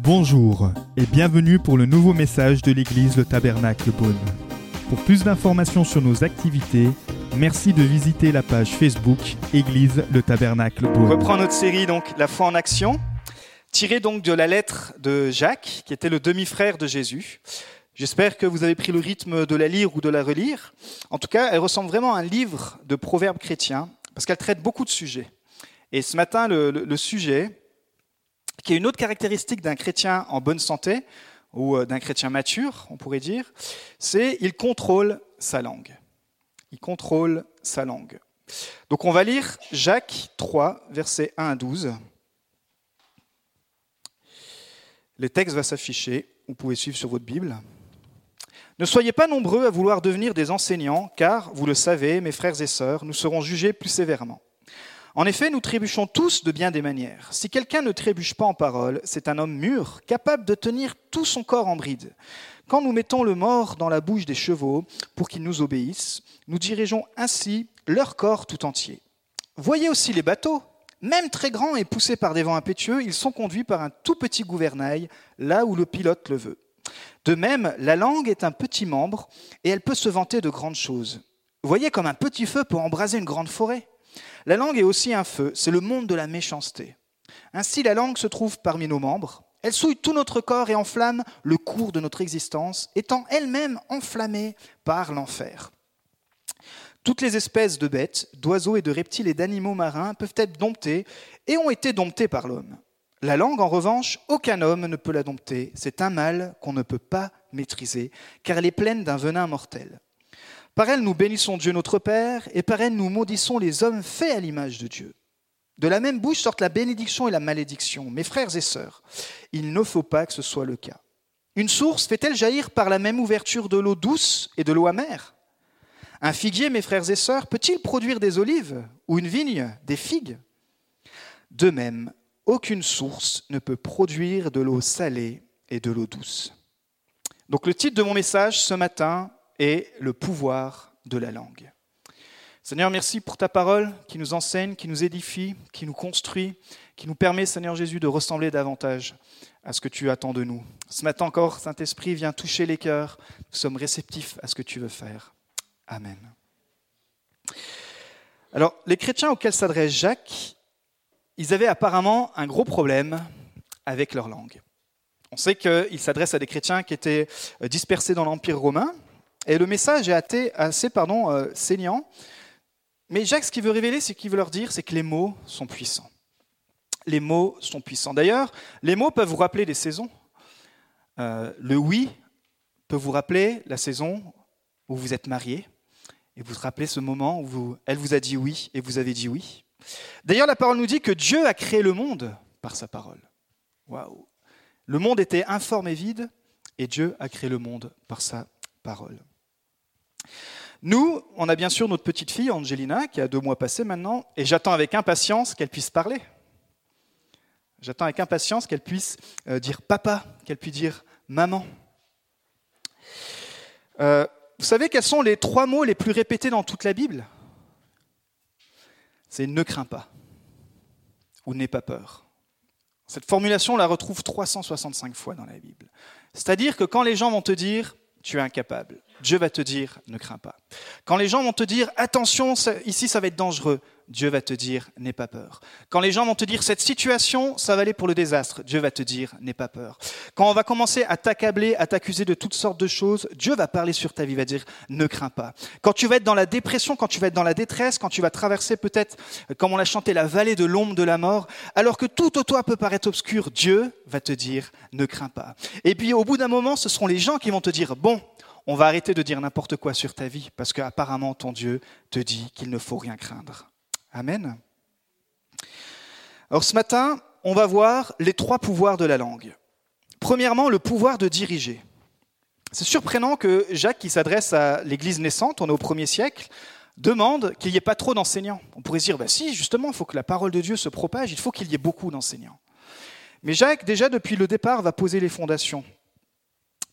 Bonjour et bienvenue pour le nouveau message de l'église Le Tabernacle Beaune. Pour plus d'informations sur nos activités, merci de visiter la page Facebook Église Le Tabernacle On Beaune. reprend notre série donc La foi en action, tirée donc de la lettre de Jacques, qui était le demi-frère de Jésus. J'espère que vous avez pris le rythme de la lire ou de la relire. En tout cas, elle ressemble vraiment à un livre de proverbes chrétiens, parce qu'elle traite beaucoup de sujets. Et ce matin, le, sujet, qui est une autre caractéristique d'un chrétien en bonne santé, ou euh, d'un chrétien mature, on pourrait dire, c'est il contrôle sa langue. Il contrôle sa langue. Donc on va lire Jacques 3, versets 1 à 12. Le texte va s'afficher, vous pouvez suivre sur votre Bible. Ne soyez pas nombreux à vouloir devenir des enseignants, car, vous le savez, mes frères et sœurs, nous serons jugés plus sévèrement. En effet, nous trébuchons tous de bien des manières. Si quelqu'un ne trébuche pas en parole, c'est un homme mûr, capable de tenir tout son corps en bride. Quand nous mettons le mort dans la bouche des chevaux pour qu'ils nous obéissent, nous dirigeons ainsi leur corps tout entier. Voyez aussi les bateaux. Même très grands et poussés par des vents impétueux, ils sont conduits par un tout petit gouvernail, là où le pilote le veut. De même, la langue est un petit membre et elle peut se vanter de grandes choses. Voyez comme un petit feu peut embraser une grande forêt. La langue est aussi un feu, c'est le monde de la méchanceté. Ainsi, la langue se trouve parmi nos membres. Elle souille tout notre corps et enflamme le cours de notre existence, étant elle-même enflammée par l'enfer. Toutes les espèces de bêtes, d'oiseaux et de reptiles et d'animaux marins peuvent être domptées et ont été domptées par l'homme. La langue, en revanche, aucun homme ne peut la dompter. C'est un mal qu'on ne peut pas maîtriser, car elle est pleine d'un venin mortel. Par elle, nous bénissons Dieu notre Père, et par elle, nous maudissons les hommes faits à l'image de Dieu. De la même bouche sortent la bénédiction et la malédiction. Mes frères et sœurs, il ne faut pas que ce soit le cas. Une source fait-elle jaillir par la même ouverture de l'eau douce et de l'eau amère? Un figuier, mes frères et sœurs, peut-il produire des olives ou une vigne des figues? De même, aucune source ne peut produire de l'eau salée et de l'eau douce. Donc le titre de mon message ce matin est Le pouvoir de la langue. Seigneur, merci pour ta parole qui nous enseigne, qui nous édifie, qui nous construit, qui nous permet, Seigneur Jésus, de ressembler davantage à ce que tu attends de nous. Ce matin encore, Saint-Esprit, viens toucher les cœurs. Nous sommes réceptifs à ce que tu veux faire. Amen. Alors, les chrétiens auxquels s'adresse Jacques, ils avaient apparemment un gros problème avec leur langue. On sait qu'il s'adresse à des chrétiens qui étaient dispersés dans l'Empire romain, et le message est assez, pardon, euh, saignant. Mais Jacques, ce qu'il veut révéler, c'est qu'il veut leur dire, c'est que les mots sont puissants. Les mots sont puissants. D'ailleurs, les mots peuvent vous rappeler des saisons. Euh, le oui peut vous rappeler la saison où vous êtes marié, et vous rappelez ce moment où elle vous a dit oui et vous avez dit oui. D'ailleurs, la parole nous dit que Dieu a créé le monde par sa parole. Waouh Le monde était informe et vide, et Dieu a créé le monde par sa parole. Nous, on a bien sûr notre petite fille, Angelina, qui a deux mois passés maintenant, et j'attends avec impatience qu'elle puisse parler. J'attends avec impatience qu'elle puisse euh, dire papa, qu'elle puisse dire maman. Euh, vous savez quels sont les trois mots les plus répétés dans toute la Bible? C'est ne crains pas ou n'aie pas peur. Cette formulation, on la retrouve 365 fois dans la Bible. C'est-à-dire que quand les gens vont te dire tu es incapable, Dieu va te dire ne crains pas. Quand les gens vont te dire attention, ici ça va être dangereux, Dieu va te dire n'aie pas peur. Quand les gens vont te dire cette situation, ça va aller pour le désastre, Dieu va te dire n'aie pas peur. Quand on va commencer à t'accabler, à t'accuser de toutes sortes de choses, Dieu va parler sur ta vie, va dire ne crains pas. Quand tu vas être dans la dépression, quand tu vas être dans la détresse, quand tu vas traverser peut-être, euh, comme on l'a chanté, la vallée de l'ombre de la mort, alors que tout au peut paraître obscur, Dieu va te dire ne crains pas. Et puis au bout d'un moment, ce seront les gens qui vont te dire bon, on va arrêter de dire n'importe quoi sur ta vie, parce qu'apparemment ton Dieu te dit qu'il ne faut rien craindre. Amen. Alors ce matin, on va voir les trois pouvoirs de la langue. Premièrement, le pouvoir de diriger. C'est surprenant que Jacques, qui s'adresse à l'Église naissante, on est au premier siècle, demande qu'il n'y ait pas trop d'enseignants. On pourrait dire, bah si, justement, il faut que la parole de Dieu se propage, il faut qu'il y ait beaucoup d'enseignants. Mais Jacques, déjà depuis le départ, va poser les fondations,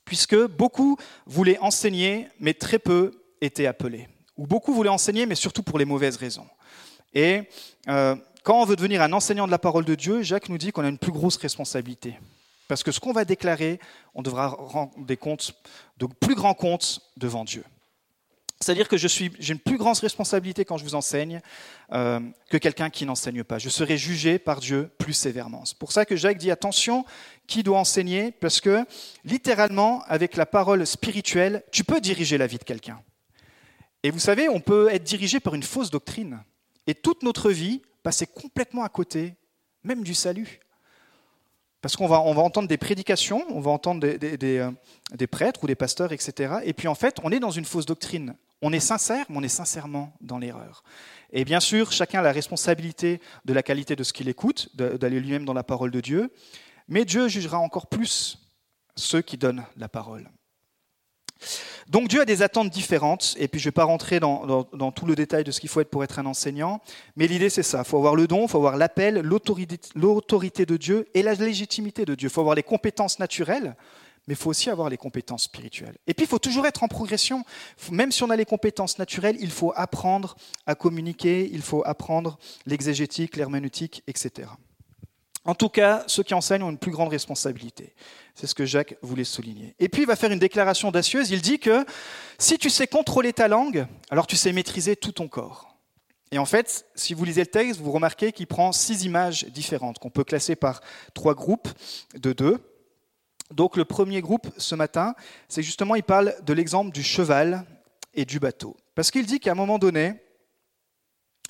puisque beaucoup voulaient enseigner, mais très peu étaient appelés. Ou beaucoup voulaient enseigner, mais surtout pour les mauvaises raisons. Et euh, quand on veut devenir un enseignant de la parole de Dieu, Jacques nous dit qu'on a une plus grosse responsabilité. Parce que ce qu'on va déclarer, on devra rendre des comptes, de plus grands comptes devant Dieu. C'est-à-dire que j'ai une plus grande responsabilité quand je vous enseigne euh, que quelqu'un qui n'enseigne pas. Je serai jugé par Dieu plus sévèrement. C'est pour ça que Jacques dit attention, qui doit enseigner Parce que littéralement, avec la parole spirituelle, tu peux diriger la vie de quelqu'un. Et vous savez, on peut être dirigé par une fausse doctrine. Et toute notre vie passer complètement à côté, même du salut. Parce qu'on va, on va entendre des prédications, on va entendre des, des, euh, des, prêtres ou des pasteurs, etc. Et puis en fait, on est dans une fausse doctrine. On est sincère, mais on est sincèrement dans l'erreur. Et bien sûr, chacun a la responsabilité de la qualité de ce qu'il écoute, d'aller lui-même dans la parole de Dieu. Mais Dieu jugera encore plus ceux qui donnent la parole. Donc Dieu a des attentes différentes, et puis je ne vais pas rentrer dans, tout le détail de ce qu'il faut être pour être un enseignant, mais l'idée c'est ça, il faut avoir le don, il faut avoir l'appel, l'autorité de Dieu et la légitimité de Dieu, il faut avoir les compétences naturelles, mais il faut aussi avoir les compétences spirituelles. Et puis il faut toujours être en progression, même si on a les compétences naturelles, il faut apprendre à communiquer, il faut apprendre l'exégétique, l'herméneutique, etc. En tout cas, ceux qui enseignent ont une plus grande responsabilité. C'est ce que Jacques voulait souligner. Et puis il va faire une déclaration audacieuse. Il dit que si tu sais contrôler ta langue, alors tu sais maîtriser tout ton corps. Et en fait, si vous lisez le texte, vous remarquez qu'il prend six images différentes qu'on peut classer par trois groupes de deux. Donc le premier groupe ce matin, c'est justement, il parle de l'exemple du cheval et du bateau. Parce qu'il dit qu'à un moment donné,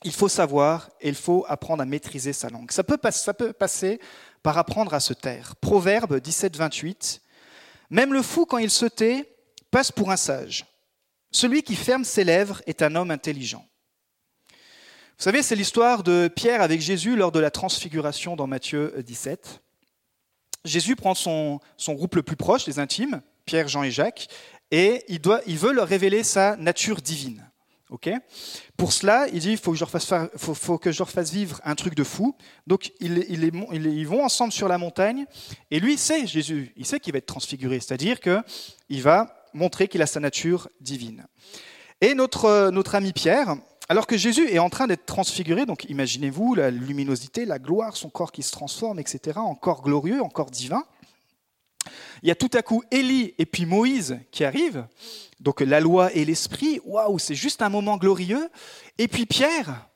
il faut savoir et il faut apprendre à maîtriser sa langue. Ça peut, passer par apprendre à se taire. Proverbe 17, 28. Même le fou, quand il se tait, passe pour un sage. Celui qui ferme ses lèvres est un homme intelligent. Vous savez, c'est l'histoire de Pierre avec Jésus lors de la transfiguration dans Matthieu 17. Jésus prend son, groupe le plus proche, les intimes, Pierre, Jean et Jacques, et il veut leur révéler sa nature divine. Pour cela, il dit il faut, que je leur fasse vivre un truc de fou. Donc, ils, vont ensemble sur la montagne. Et lui, il sait, Jésus, il sait qu'il va être transfiguré. C'est-à-dire qu'il va montrer qu'il a sa nature divine. Et notre, notre ami Pierre, alors que Jésus est en train d'être transfiguré, donc imaginez-vous la luminosité, la gloire, son corps qui se transforme, etc., en corps glorieux, en corps divin. Il y a tout à coup Élie et puis Moïse qui arrivent. Donc la loi et l'esprit, waouh, c'est juste un moment glorieux. Et puis Pierre,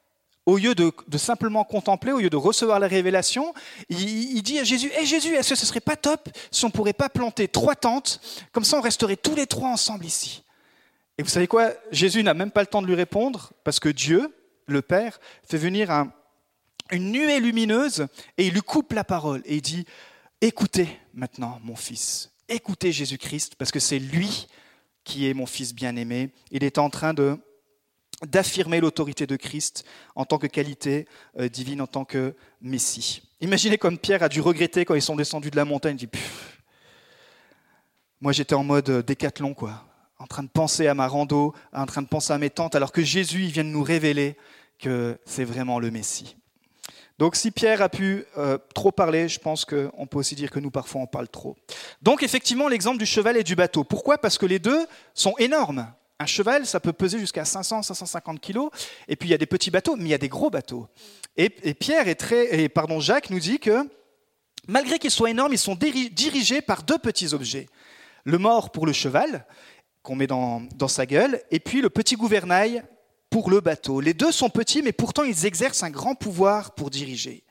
au lieu de, simplement contempler, au lieu de recevoir la révélation, il, dit à Jésus Hé Jésus, est-ce que ce serait pas top si on pourrait pas planter trois tentes? Comme ça, on resterait tous les trois ensemble ici. Et vous savez quoi? Jésus n'a même pas le temps de lui répondre parce que Dieu, le Père, fait venir une nuée lumineuse et il lui coupe la parole et il dit Écoutez maintenant, mon fils, écoutez Jésus-Christ, parce que c'est lui qui est mon fils bien-aimé. Il est en train d'affirmer l'autorité de Christ en tant que qualité euh, divine, en tant que Messie. Imaginez comme Pierre a dû regretter quand ils sont descendus de la montagne. Il dit, moi j'étais en mode euh, décathlon, quoi, en train de penser à ma rando, en train de penser à mes tentes, alors que Jésus vient de nous révéler que c'est vraiment le Messie. Donc si Pierre a pu euh, trop parler, je pense qu'on peut aussi dire que nous parfois on parle trop. Donc effectivement l'exemple du cheval et du bateau. Pourquoi? Parce que les deux sont énormes. Un cheval, ça peut peser jusqu'à 500, 550 kilos. Et puis il y a des petits bateaux, mais il y a des gros bateaux. Et, Pierre et pardon, Jacques nous dit que malgré qu'ils soient énormes, ils sont dirigés par deux petits objets. Le mort pour le cheval, qu'on met dans, dans, sa gueule, et puis le petit gouvernail pour le bateau. Les deux sont petits, mais pourtant ils exercent un grand pouvoir pour diriger.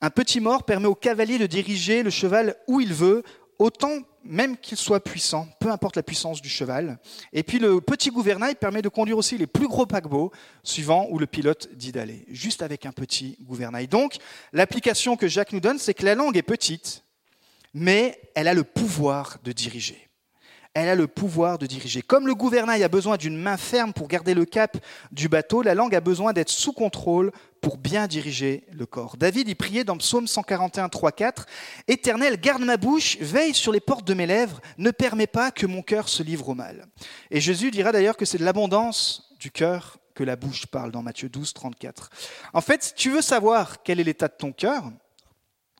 Un petit mort permet au cavalier de diriger le cheval où il veut, autant même qu'il soit puissant, peu importe la puissance du cheval. Et puis le petit gouvernail permet de conduire aussi les plus gros paquebots, suivant où le pilote dit d'aller, juste avec un petit gouvernail. Donc l'application que Jacques nous donne, c'est que la langue est petite, mais elle a le pouvoir de diriger elle a le pouvoir de diriger. Comme le gouvernail a besoin d'une main ferme pour garder le cap du bateau, la langue a besoin d'être sous contrôle pour bien diriger le corps. David y priait dans Psaume 141, 3, 4 Éternel, garde ma bouche, veille sur les portes de mes lèvres, ne permets pas que mon cœur se livre au mal. Et Jésus dira d'ailleurs que c'est de l'abondance du cœur que la bouche parle dans Matthieu 12, 34. En fait, si tu veux savoir quel est l'état de ton cœur,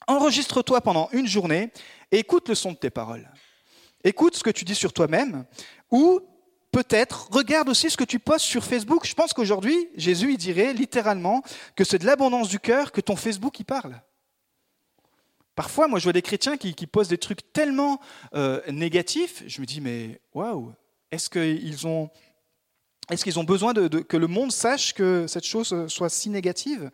enregistre-toi pendant une journée et écoute le son de tes paroles. Écoute ce que tu dis sur toi-même, ou peut-être, regarde aussi ce que tu postes sur Facebook. Je pense qu'aujourd'hui, Jésus, il dirait littéralement que c'est de l'abondance du cœur que ton Facebook y parle. Parfois, moi, je vois des chrétiens qui, posent des trucs tellement euh, négatifs, je me dis, mais waouh, est-ce qu'ils ont, besoin que le monde sache que cette chose soit si négative?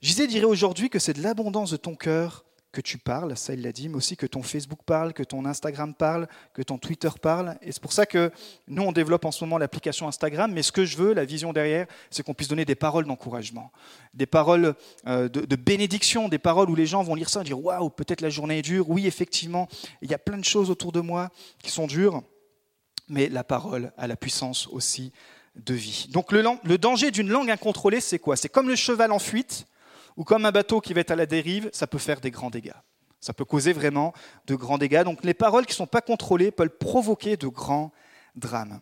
Jésus dirait aujourd'hui que c'est de l'abondance de ton cœur que tu parles, ça il l'a dit, mais aussi que ton Facebook parle, que ton Instagram parle, que ton Twitter parle. Et c'est pour ça que nous, on développe en ce moment l'application Instagram, mais ce que je veux, la vision derrière, c'est qu'on puisse donner des paroles d'encouragement, des paroles euh, de, bénédiction, des paroles où les gens vont lire ça et dire Waouh, peut-être la journée est dure, oui, effectivement, il y a plein de choses autour de moi qui sont dures, mais la parole a la puissance aussi de vie. Donc le, le danger d'une langue incontrôlée, c'est quoi? C'est comme le cheval en fuite ou comme un bateau qui va être à la dérive, ça peut faire des grands dégâts. Ça peut causer vraiment de grands dégâts. Donc les paroles qui ne sont pas contrôlées peuvent provoquer de grands drames.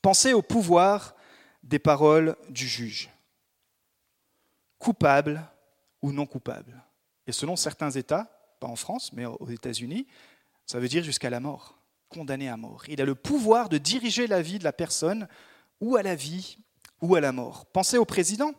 Pensez au pouvoir des paroles du juge. Coupable ou non coupable. Et selon certains États, pas en France, mais aux États-Unis, ça veut dire jusqu'à la mort, condamné à mort. Il a le pouvoir de diriger la vie de la personne ou à la vie ou à la mort. Pensez au président.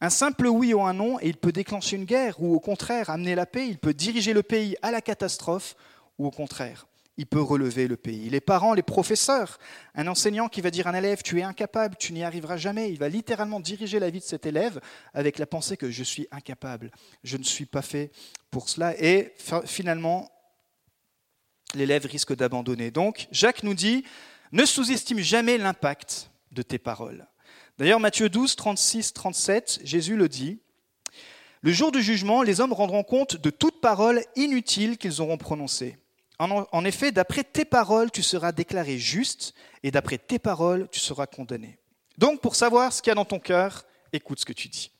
Un simple oui ou un non, et il peut déclencher une guerre, ou au contraire amener la paix, il peut diriger le pays à la catastrophe, ou au contraire, il peut relever le pays. Les parents, les professeurs, un enseignant qui va dire à un élève, tu es incapable, tu n'y arriveras jamais, il va littéralement diriger la vie de cet élève avec la pensée que je suis incapable, je ne suis pas fait pour cela, et finalement, l'élève risque d'abandonner. Donc, Jacques nous dit, ne sous-estime jamais l'impact de tes paroles. D'ailleurs, Matthieu 12, 36, 37, Jésus le dit. Le jour du jugement, les hommes rendront compte de toute parole inutile qu'ils auront prononcée. En, effet, d'après tes paroles, tu seras déclaré juste, et d'après tes paroles, tu seras condamné. Donc, pour savoir ce qu'il y a dans ton cœur, écoute ce que tu dis.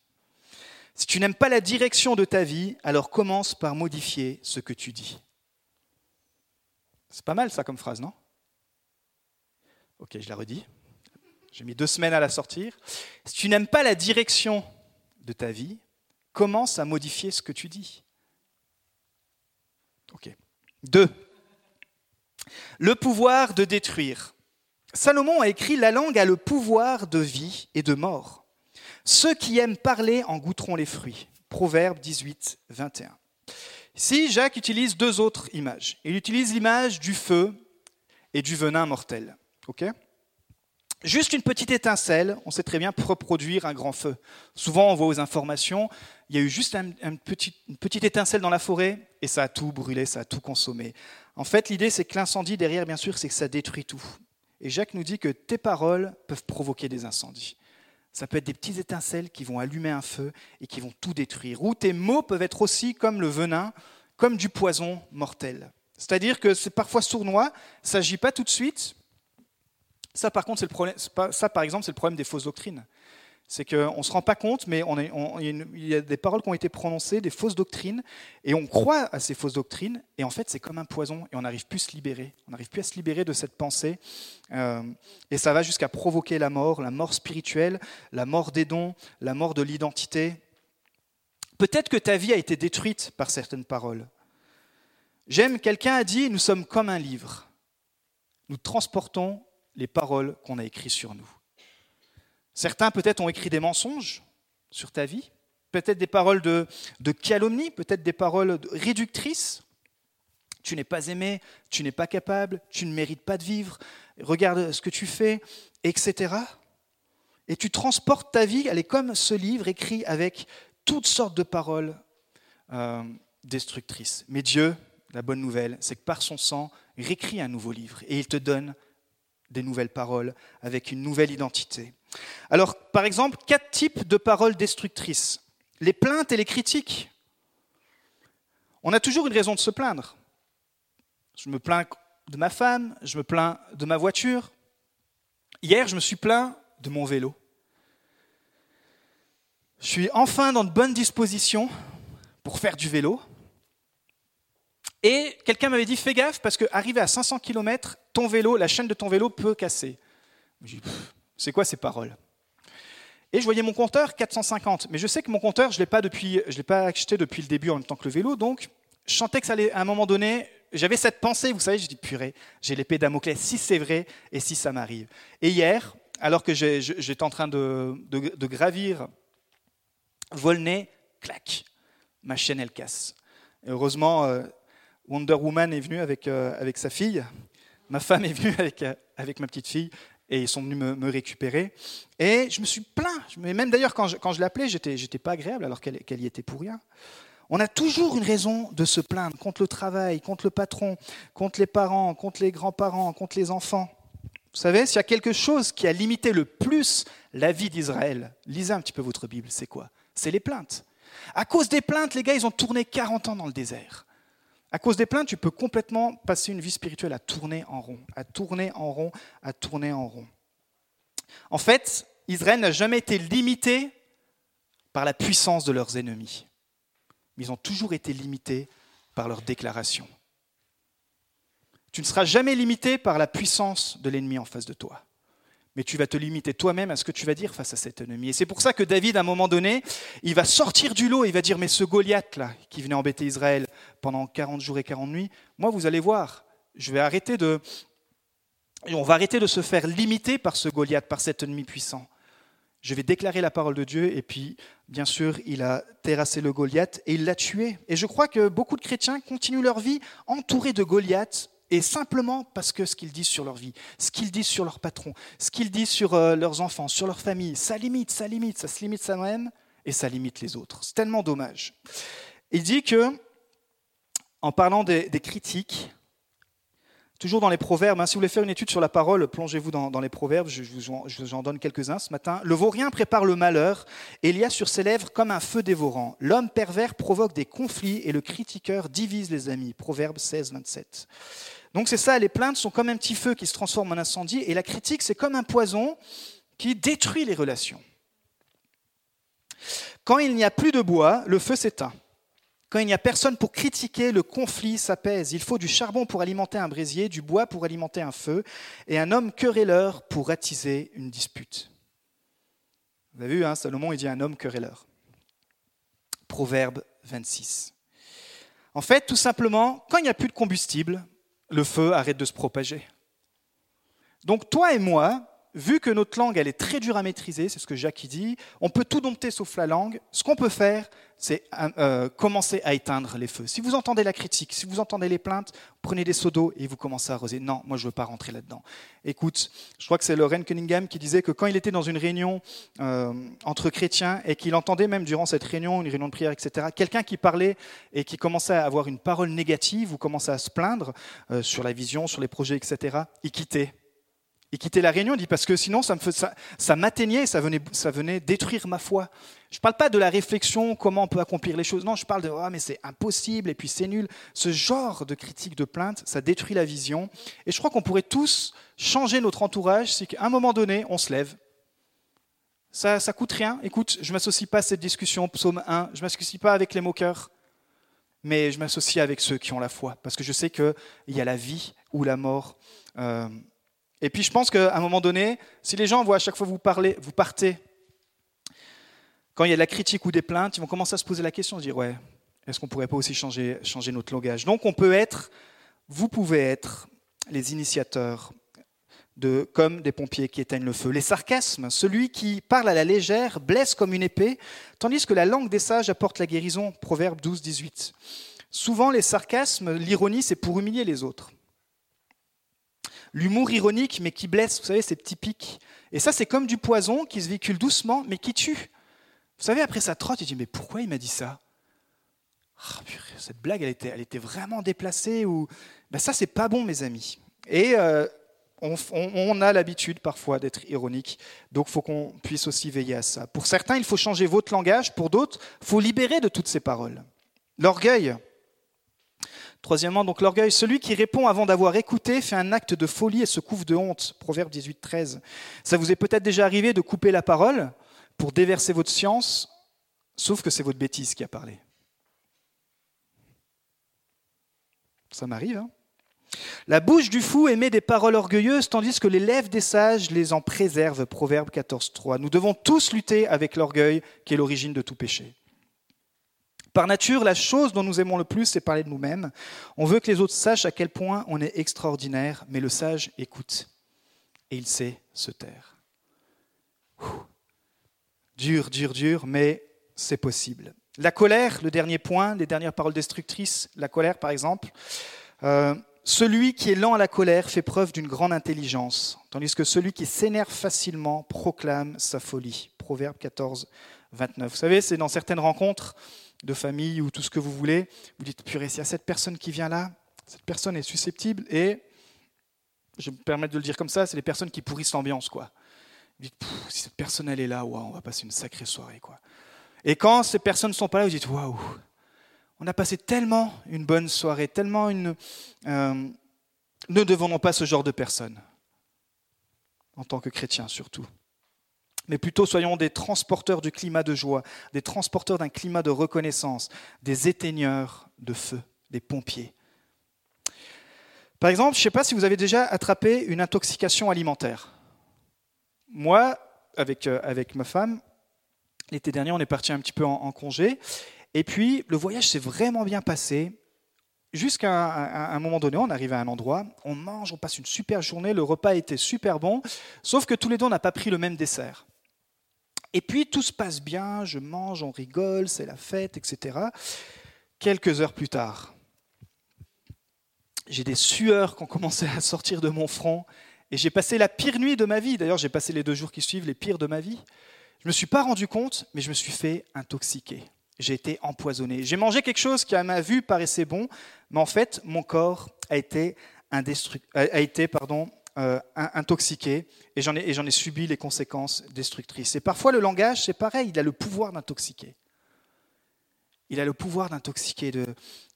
Si tu n'aimes pas la direction de ta vie, alors commence par modifier ce que tu dis. C'est pas mal ça comme phrase, non? Ok, je la redis. J'ai mis deux semaines à la sortir. Si tu n'aimes pas la direction de ta vie, commence à modifier ce que tu dis. Ok. Deux. Le pouvoir de détruire. Salomon a écrit La langue a le pouvoir de vie et de mort. Ceux qui aiment parler en goûteront les fruits. Proverbe 18, 21. Ici, Jacques utilise deux autres images. Il utilise l'image du feu et du venin mortel. ok? Juste une petite étincelle, on sait très bien reproduire un grand feu. Souvent, on voit aux informations, il y a eu juste une petite étincelle dans la forêt et ça a tout brûlé, ça a tout consommé. En fait, l'idée, c'est que l'incendie derrière, bien sûr, c'est que ça détruit tout. Et Jacques nous dit que tes paroles peuvent provoquer des incendies. Ça peut être des petites étincelles qui vont allumer un feu et qui vont tout détruire. Ou tes mots peuvent être aussi comme le venin, comme du poison mortel. C'est-à-dire que c'est parfois sournois, ça n'agit pas tout de suite, ça, par contre, c'est le problème. Ça, par exemple, c'est le problème des fausses doctrines. C'est qu'on ne se rend pas compte, mais il y a des paroles qui ont été prononcées, des fausses doctrines, et on croit à ces fausses doctrines, et en fait, c'est comme un poison, et on n'arrive plus à se libérer. On n'arrive plus à se libérer de cette pensée, euh, et ça va jusqu'à provoquer la mort, la mort spirituelle, la mort des dons, la mort de l'identité. Peut-être que ta vie a été détruite par certaines paroles. J'aime, quelqu'un a dit, nous sommes comme un livre. Nous transportons les paroles qu'on a écrites sur nous. Certains peut-être ont écrit des mensonges sur ta vie, peut-être des paroles de, calomnie, peut-être des paroles réductrices. Tu n'es pas aimé, tu n'es pas capable, tu ne mérites pas de vivre, regarde ce que tu fais, etc. Et tu transportes ta vie, elle est comme ce livre écrit avec toutes sortes de paroles euh, destructrices. Mais Dieu, la bonne nouvelle, c'est que par son sang, il réécrit un nouveau livre et il te donne des nouvelles paroles, avec une nouvelle identité. Alors, par exemple, quatre types de paroles destructrices. Les plaintes et les critiques. On a toujours une raison de se plaindre. Je me plains de ma femme, je me plains de ma voiture. Hier, je me suis plaint de mon vélo. Je suis enfin dans de bonnes dispositions pour faire du vélo. Et quelqu'un m'avait dit fais gaffe parce qu'arrivé à 500 km, ton vélo, la chaîne de ton vélo peut casser. C'est quoi ces paroles? Et je voyais mon compteur 450, mais je sais que mon compteur, je ne l'ai pas, depuis, je l'ai pas acheté depuis le début en même temps que le vélo, donc je sentais que ça allait, à un moment donné, j'avais cette pensée, vous savez, je dis purée, j'ai l'épée Damoclès, si c'est vrai et si ça m'arrive. Et hier, alors que j'étais en train de, gravir Volney, clac, ma chaîne elle casse. heureusement, euh, Wonder Woman est venue avec, euh, avec sa fille, ma femme est venue avec, euh, avec ma petite fille, et ils sont venus me, récupérer. Et je me suis plaint. Même d'ailleurs, quand je, quand je l'appelais, j'étais, j'étais pas agréable alors qu'elle, qu'elle y était pour rien. On a toujours une raison de se plaindre contre le travail, contre le patron, contre les parents, contre les grands-parents, contre les enfants. Vous savez, s'il y a quelque chose qui a limité le plus la vie d'Israël, lisez un petit peu votre Bible, c'est quoi? C'est les plaintes. À cause des plaintes, les gars, ils ont tourné 40 ans dans le désert. À cause des plaintes, tu peux complètement passer une vie spirituelle à tourner en rond, à tourner en rond, à tourner en rond. En fait, Israël n'a jamais été limité par la puissance de leurs ennemis, mais ils ont toujours été limités par leurs déclarations. Tu ne seras jamais limité par la puissance de l'ennemi en face de toi mais tu vas te limiter toi-même à ce que tu vas dire face à cet ennemi. Et c'est pour ça que David, à un moment donné, il va sortir du lot, il va dire, mais ce Goliath-là, qui venait embêter Israël pendant 40 jours et 40 nuits, moi, vous allez voir, je vais arrêter de... On va arrêter de se faire limiter par ce Goliath, par cet ennemi puissant. Je vais déclarer la parole de Dieu, et puis, bien sûr, il a terrassé le Goliath et il l'a tué. Et je crois que beaucoup de chrétiens continuent leur vie entourés de Goliath, et simplement parce que ce qu'ils disent sur leur vie, ce qu'ils disent sur leur patron, ce qu'ils disent sur euh, leurs enfants, sur leur famille, ça limite, ça limite, ça se limite ça même et ça limite les autres. C'est tellement dommage. Il dit que, en parlant des, critiques, toujours dans les proverbes, hein, si vous voulez faire une étude sur la parole, plongez-vous dans, les proverbes, je, vous en, donne quelques-uns ce matin. Le vaurien prépare le malheur, et il y a sur ses lèvres comme un feu dévorant. L'homme pervers provoque des conflits, et le critiqueur divise les amis. Proverbe 16, 27. Donc c'est ça, les plaintes sont comme un petit feu qui se transforme en incendie, et la critique, c'est comme un poison qui détruit les relations. Quand il n'y a plus de bois, le feu s'éteint. Quand il n'y a personne pour critiquer, le conflit s'apaise. Il faut du charbon pour alimenter un brésier, du bois pour alimenter un feu, et un homme querelleur pour attiser une dispute. Vous avez vu, hein, Salomon, il dit un homme querelleur. Proverbe 26. En fait, tout simplement, quand il n'y a plus de combustible, le feu arrête de se propager. Donc toi et moi, vu que notre langue, elle est très dure à maîtriser, c'est ce que Jacques dit, on peut tout dompter sauf la langue. Ce qu'on peut faire, c'est euh, commencer à éteindre les feux. Si vous entendez la critique, si vous entendez les plaintes, prenez des seaux d'eau et vous commencez à arroser. Non, moi je ne veux pas rentrer là-dedans. Écoute, je crois que c'est Loren Cunningham qui disait que quand il était dans une réunion euh, entre chrétiens et qu'il entendait même durant cette réunion, une réunion de prière, etc., quelqu'un qui parlait et qui commençait à avoir une parole négative ou commençait à se plaindre euh, sur la vision, sur les projets, etc., il quittait il quittait la réunion, il dit parce que sinon ça m'atteignait, ça venait, ça venait détruire ma foi. Je ne parle pas de la réflexion, comment on peut accomplir les choses. Non, je parle de ah, mais c'est impossible et puis c'est nul. Ce genre de critique, de plainte, ça détruit la vision. Et je crois qu'on pourrait tous changer notre entourage si qu'à un moment donné, on se lève. Ça ne coûte rien. Écoute, je ne m'associe pas à cette discussion, psaume 1, je ne m'associe pas avec les moqueurs, mais je m'associe avec ceux qui ont la foi, parce que je sais qu'il y a la vie ou la mort. Euh, et puis je pense qu'à un moment donné, si les gens voient à chaque fois vous parler, vous partez, quand il y a de la critique ou des plaintes, ils vont commencer à se poser la question, se dire ouais, est-ce qu'on ne pourrait pas aussi changer, notre langage? Donc on peut être, vous pouvez être les initiateurs de, comme des pompiers qui éteignent le feu. Les sarcasmes, celui qui parle à la légère blesse comme une épée, tandis que la langue des sages apporte la guérison. Proverbe 12, 18. Souvent, les sarcasmes, l'ironie, c'est pour humilier les autres. L'humour ironique, mais qui blesse, vous savez, ces petits pics. Et ça, c'est comme du poison qui se véhicule doucement, mais qui tue. Vous savez, après ça trotte, il dit, mais pourquoi il m'a dit ça? Ah, Cette blague, elle était, elle était vraiment déplacée. Ou... Ben ça, c'est pas bon, mes amis. Et euh, on, a l'habitude parfois d'être ironique, donc faut qu'on puisse aussi veiller à ça. Pour certains, il faut changer votre langage, pour d'autres, faut libérer de toutes ces paroles. L'orgueil, Troisièmement, donc l'orgueil. Celui qui répond avant d'avoir écouté fait un acte de folie et se couvre de honte. Proverbe 18, 13. Ça vous est peut-être déjà arrivé de couper la parole pour déverser votre science, sauf que c'est votre bêtise qui a parlé. Ça m'arrive, hein la bouche du fou émet des paroles orgueilleuses, tandis que les lèvres des sages les en préservent. Proverbe 14, 3. Nous devons tous lutter avec l'orgueil qui est l'origine de tout péché. Par nature, la chose dont nous aimons le plus, c'est parler de nous-mêmes. On veut que les autres sachent à quel point on est extraordinaire, mais le sage écoute et il sait se taire. Dur, dur, dur, mais c'est possible. La colère, le dernier point, les dernières paroles destructrices, la colère par exemple. Euh, celui qui est lent à la colère fait preuve d'une grande intelligence, tandis que celui qui s'énerve facilement proclame sa folie. Proverbe 14, 29. Vous savez, c'est dans certaines rencontres de famille ou tout ce que vous voulez, vous dites, purée, s'il y a cette personne qui vient là, cette personne est susceptible et, je me permets de le dire comme ça, c'est les personnes qui pourrissent l'ambiance, quoi. Vous dites, si cette personne elle est là, on va passer une sacrée soirée, quoi. Et quand ces personnes ne sont pas là, vous dites, waouh, on a passé tellement une bonne soirée, tellement une... Euh, ne devenons pas ce genre de personnes, en tant que chrétiens surtout. Mais plutôt soyons des transporteurs du climat de joie, des transporteurs d'un climat de reconnaissance, des éteigneurs de feu, des pompiers. Par exemple, je ne sais pas si vous avez déjà attrapé une intoxication alimentaire. Moi, avec, euh, avec ma femme, l'été dernier, on est parti un petit peu en congé et puis, le voyage s'est vraiment bien passé. Jusqu'à un, moment donné, on arrive à un endroit, on mange, on passe une super journée, le repas était super bon, sauf que tous les deux, on n'a pas pris le même dessert. Et puis, tout se passe bien, je mange, on rigole, c'est la fête, etc. Quelques heures plus tard, j'ai des sueurs qui ont commencé à sortir de mon front, et j'ai passé la pire nuit de ma vie. D'ailleurs, j'ai passé les deux jours qui suivent les pires de ma vie. Je ne me suis pas rendu compte, mais je me suis fait intoxiquer j'ai été empoisonné. J'ai mangé quelque chose qui à ma vue paraissait bon, mais en fait, mon corps a été, a euh, intoxiqué et j'en ai, subi les conséquences destructrices. Et parfois, le langage, c'est pareil, il a le pouvoir d'intoxiquer. Il a le pouvoir d'intoxiquer, de,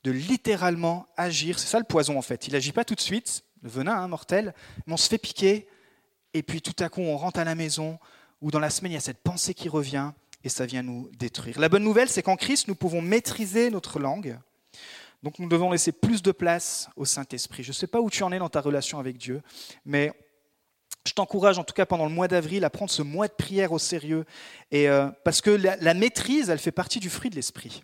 de, littéralement agir. C'est ça le poison, en fait. Il n'agit pas tout de suite, le venin hein, mortel, mais on se fait piquer, et puis tout à coup, on rentre à la maison, ou dans la semaine, il y a cette pensée qui revient, et ça vient nous détruire. La bonne nouvelle, c'est qu'en Christ, nous pouvons maîtriser notre langue. Donc nous devons laisser plus de place au Saint-Esprit. Je ne sais pas où tu en es dans ta relation avec Dieu, mais je t'encourage en tout cas pendant le mois d'avril à prendre ce mois de prière au sérieux, et, euh, parce que la, maîtrise, elle fait partie du fruit de l'Esprit.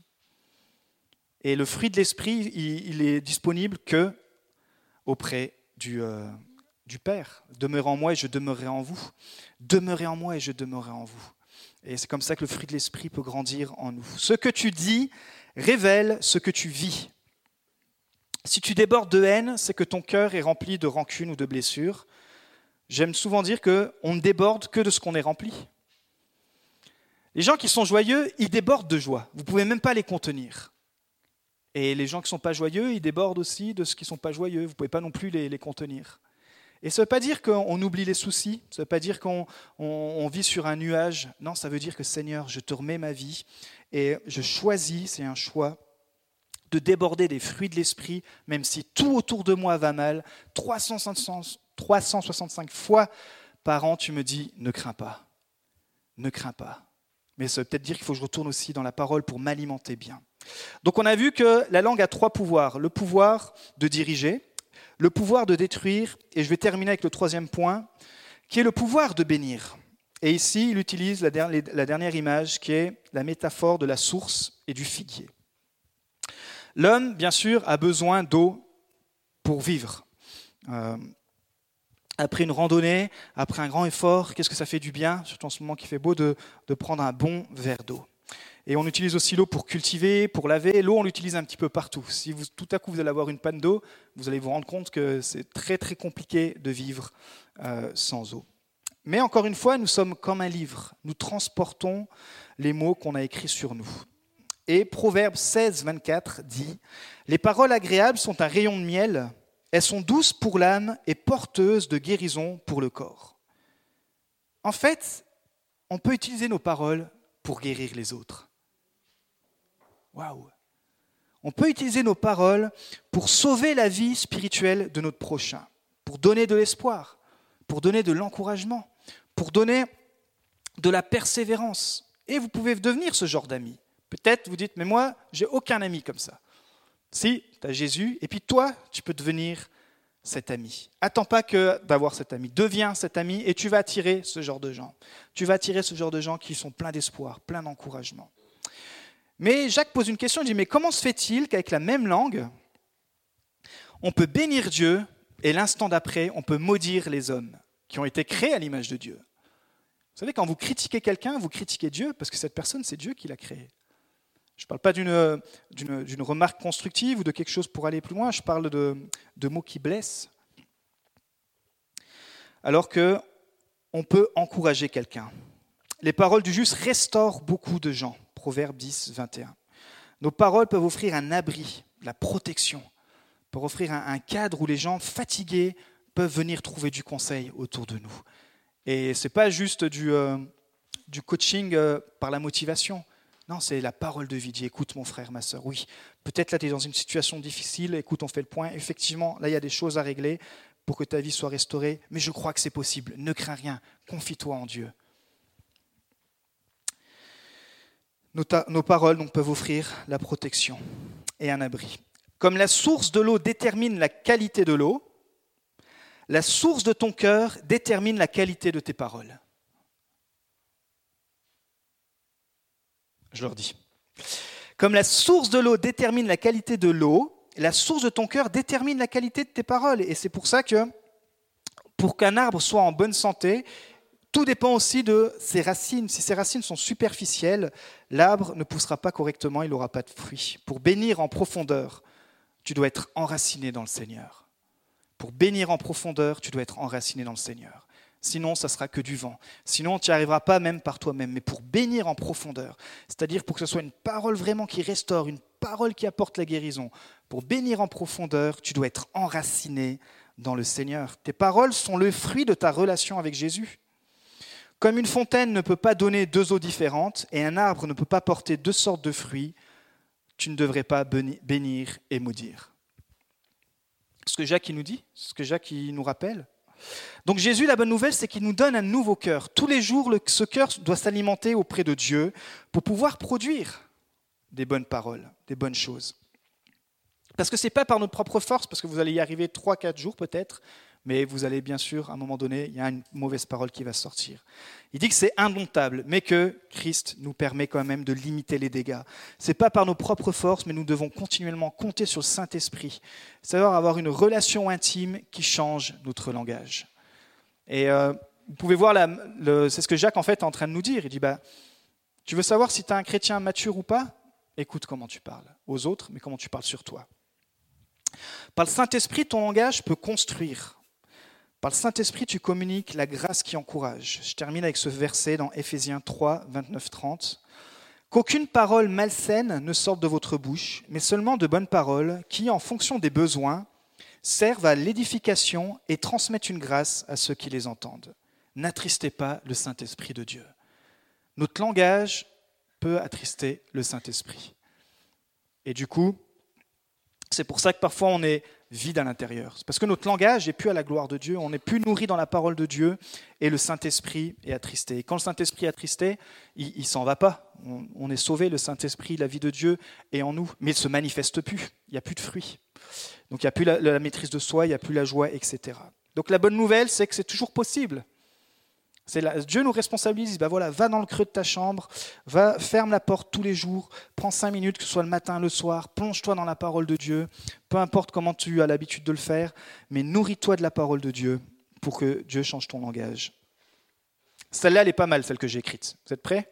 Et le fruit de l'Esprit, il, est disponible que auprès du, euh, du Père. Demeurez en moi et je demeurerai en vous. Demeurez en moi et je demeurerai en vous. Et c'est comme ça que le fruit de l'esprit peut grandir en nous. Ce que tu dis révèle ce que tu vis. Si tu débordes de haine, c'est que ton cœur est rempli de rancune ou de blessures. J'aime souvent dire qu'on ne déborde que de ce qu'on est rempli. Les gens qui sont joyeux, ils débordent de joie. Vous ne pouvez même pas les contenir. Et les gens qui ne sont pas joyeux, ils débordent aussi de ce qui ne sont pas joyeux. Vous ne pouvez pas non plus les, les contenir. Et ça ne veut pas dire qu'on oublie les soucis, ça ne veut pas dire qu'on vit sur un nuage. Non, ça veut dire que Seigneur, je te remets ma vie et je choisis, c'est un choix, de déborder des fruits de l'esprit, même si tout autour de moi va mal. 365 fois par an, tu me dis, ne crains pas, ne crains pas. Mais ça veut peut-être dire qu'il faut que je retourne aussi dans la parole pour m'alimenter bien. Donc on a vu que la langue a trois pouvoirs. Le pouvoir de diriger, le pouvoir de détruire, et je vais terminer avec le troisième point, qui est le pouvoir de bénir. Et ici, il utilise la dernière image qui est la métaphore de la source et du figuier. L'homme, bien sûr, a besoin d'eau pour vivre. Euh, après une randonnée, après un grand effort, qu'est-ce que ça fait du bien, surtout en ce moment qui fait beau, de prendre un bon verre d'eau. Et on utilise aussi l'eau pour cultiver, pour laver. L'eau, on l'utilise un petit peu partout. Si tout à coup vous allez avoir une panne d'eau, vous allez vous rendre compte que c'est très très compliqué de vivre euh, sans eau. Mais encore une fois, nous sommes comme un livre. Nous transportons les mots qu'on a écrits sur nous. Et Proverbe 16, 24 dit Les paroles agréables sont un rayon de miel. Elles sont douces pour l'âme et porteuses de guérison pour le corps. En fait, on peut utiliser nos paroles pour guérir les autres. Waouh On peut utiliser nos paroles pour sauver la vie spirituelle de notre prochain, pour donner de l'espoir, pour donner de l'encouragement, pour donner de la persévérance. Et vous pouvez devenir ce genre d'ami. Peut-être vous dites, mais moi, j'ai aucun ami comme ça. Si, tu as Jésus, et puis toi, tu peux devenir cet ami. Attends pas que d'avoir cet ami. Deviens cet ami et tu vas attirer ce genre de gens. Tu vas attirer ce genre de gens qui sont pleins d'espoir, pleins d'encouragement. Mais Jacques pose une question, il dit, mais comment se fait-il qu'avec la même langue, on peut bénir Dieu et l'instant d'après, on peut maudire les hommes qui ont été créés à l'image de Dieu? Vous savez, quand vous critiquez quelqu'un, vous critiquez Dieu parce que cette personne, c'est Dieu qui l'a créé. Je ne parle pas d'une remarque constructive ou de quelque chose pour aller plus loin, je parle de, mots qui blessent. Alors que on peut encourager quelqu'un. Les paroles du juste restaurent beaucoup de gens. Proverbe 10, 21. Nos paroles peuvent offrir un abri, la protection, peuvent offrir un, cadre où les gens fatigués peuvent venir trouver du conseil autour de nous. Et ce n'est pas juste du, euh, coaching euh, par la motivation. Non, c'est la parole de vie. Écoute mon frère, ma soeur, oui, peut-être là tu es dans une situation difficile, écoute, on fait le point. Effectivement, là il y a des choses à régler pour que ta vie soit restaurée, mais je crois que c'est possible. Ne crains rien, confie-toi en Dieu. Nos, paroles peuvent offrir la protection et un abri. Comme la source de l'eau détermine la qualité de l'eau, la source de ton cœur détermine la qualité de tes paroles. Je leur dis. Comme la source de l'eau détermine la qualité de l'eau, la source de ton cœur détermine la qualité de tes paroles. Et c'est pour ça que pour qu'un arbre soit en bonne santé, tout dépend aussi de ses racines. Si ses racines sont superficielles, l'arbre ne poussera pas correctement, il n'aura pas de fruits. Pour bénir en profondeur, tu dois être enraciné dans le Seigneur. Pour bénir en profondeur, tu dois être enraciné dans le Seigneur. Sinon, ça sera que du vent. Sinon, tu n'y arriveras pas même par toi-même. Mais pour bénir en profondeur, c'est-à-dire pour que ce soit une parole vraiment qui restaure, une parole qui apporte la guérison, pour bénir en profondeur, tu dois être enraciné dans le Seigneur. Tes paroles sont le fruit de ta relation avec Jésus. Comme une fontaine ne peut pas donner deux eaux différentes et un arbre ne peut pas porter deux sortes de fruits, tu ne devrais pas bénir et maudire. Ce que Jacques nous dit, ce que Jacques nous rappelle. Donc Jésus, la bonne nouvelle, c'est qu'il nous donne un nouveau cœur. Tous les jours, ce cœur doit s'alimenter auprès de Dieu pour pouvoir produire des bonnes paroles, des bonnes choses. Parce que ce n'est pas par notre propre force, parce que vous allez y arriver 3-4 jours peut-être, mais vous allez bien sûr, à un moment donné, il y a une mauvaise parole qui va sortir. Il dit que c'est indomptable, mais que Christ nous permet quand même de limiter les dégâts. Ce n'est pas par nos propres forces, mais nous devons continuellement compter sur le Saint-Esprit, savoir avoir une relation intime qui change notre langage. Et euh, vous pouvez voir, c'est ce que Jacques en fait est en train de nous dire. Il dit, bah, tu veux savoir si tu es un chrétien mature ou pas? Écoute comment tu parles aux autres, mais comment tu parles sur toi. Par le Saint-Esprit, ton langage peut construire, par le Saint-Esprit, tu communiques la grâce qui encourage. Je termine avec ce verset dans Éphésiens 3, 29, 30. Qu'aucune parole malsaine ne sorte de votre bouche, mais seulement de bonnes paroles qui, en fonction des besoins, servent à l'édification et transmettent une grâce à ceux qui les entendent. N'attristez pas le Saint-Esprit de Dieu. Notre langage peut attrister le Saint-Esprit. Et du coup, c'est pour ça que parfois on est vide à l'intérieur. Parce que notre langage n'est plus à la gloire de Dieu, on n'est plus nourri dans la parole de Dieu et le Saint-Esprit est attristé. Et quand le Saint-Esprit est attristé, il ne s'en va pas. On, est sauvé, le Saint-Esprit, la vie de Dieu est en nous, mais il ne se manifeste plus. Il n'y a plus de fruits. Donc il n'y a plus la maîtrise de soi, il n'y a plus la joie, etc. Donc la bonne nouvelle, c'est que c'est toujours possible. Dieu nous responsabilise, bah voilà, va dans le creux de ta chambre, va, ferme la porte tous les jours, prends cinq minutes, que ce soit le matin, le soir, plonge-toi dans la parole de Dieu, peu importe comment tu as l'habitude de le faire, mais nourris-toi de la parole de Dieu pour que Dieu change ton langage. Celle-là, elle est pas mal, celle que j'ai écrite. Vous êtes prêts?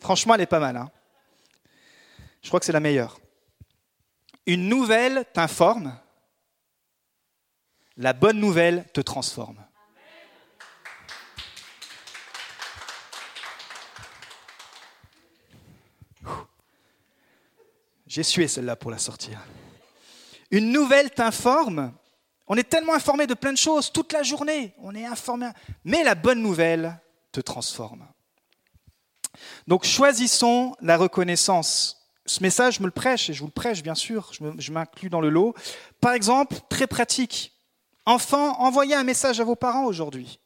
Franchement, elle est pas mal. Hein Je crois que c'est la meilleure. Une nouvelle t'informe, la bonne nouvelle te transforme. J'ai sué celle-là pour la sortir. Une nouvelle t'informe. On est tellement informé de plein de choses toute la journée. On est informé. Mais la bonne nouvelle te transforme. Donc choisissons la reconnaissance. Ce message, je me le prêche, et je vous le prêche bien sûr, je m'inclus dans le lot. Par exemple, très pratique. Enfant, envoyez un message à vos parents aujourd'hui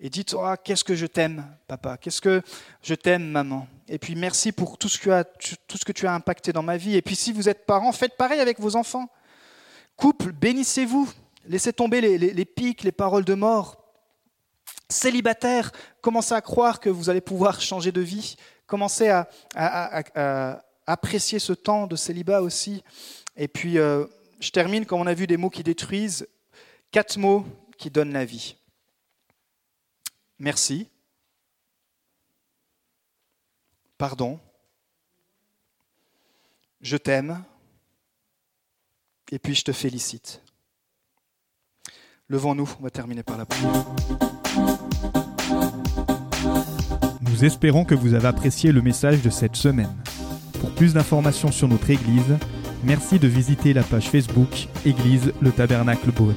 et dites oh, Qu'est-ce que je t'aime, papa Qu'est-ce que je t'aime, maman Et puis merci pour tout ce, que tu as impacté dans ma vie. Et puis si vous êtes parents, faites pareil avec vos enfants. Couple, bénissez-vous. Laissez tomber les, les, pics, les paroles de mort. Célibataire, commencez à croire que vous allez pouvoir changer de vie. Commencez à, à, apprécier ce temps de célibat aussi. Et puis, euh, je termine, comme on a vu, des mots qui détruisent, quatre mots qui donnent la vie. Merci. Pardon. Je t'aime. Et puis je te félicite. Levons-nous, on va terminer par la prière. Nous espérons que vous avez apprécié le message de cette semaine. Pour plus d'informations sur notre Église, merci de visiter la page Facebook Église le Tabernacle Beaune.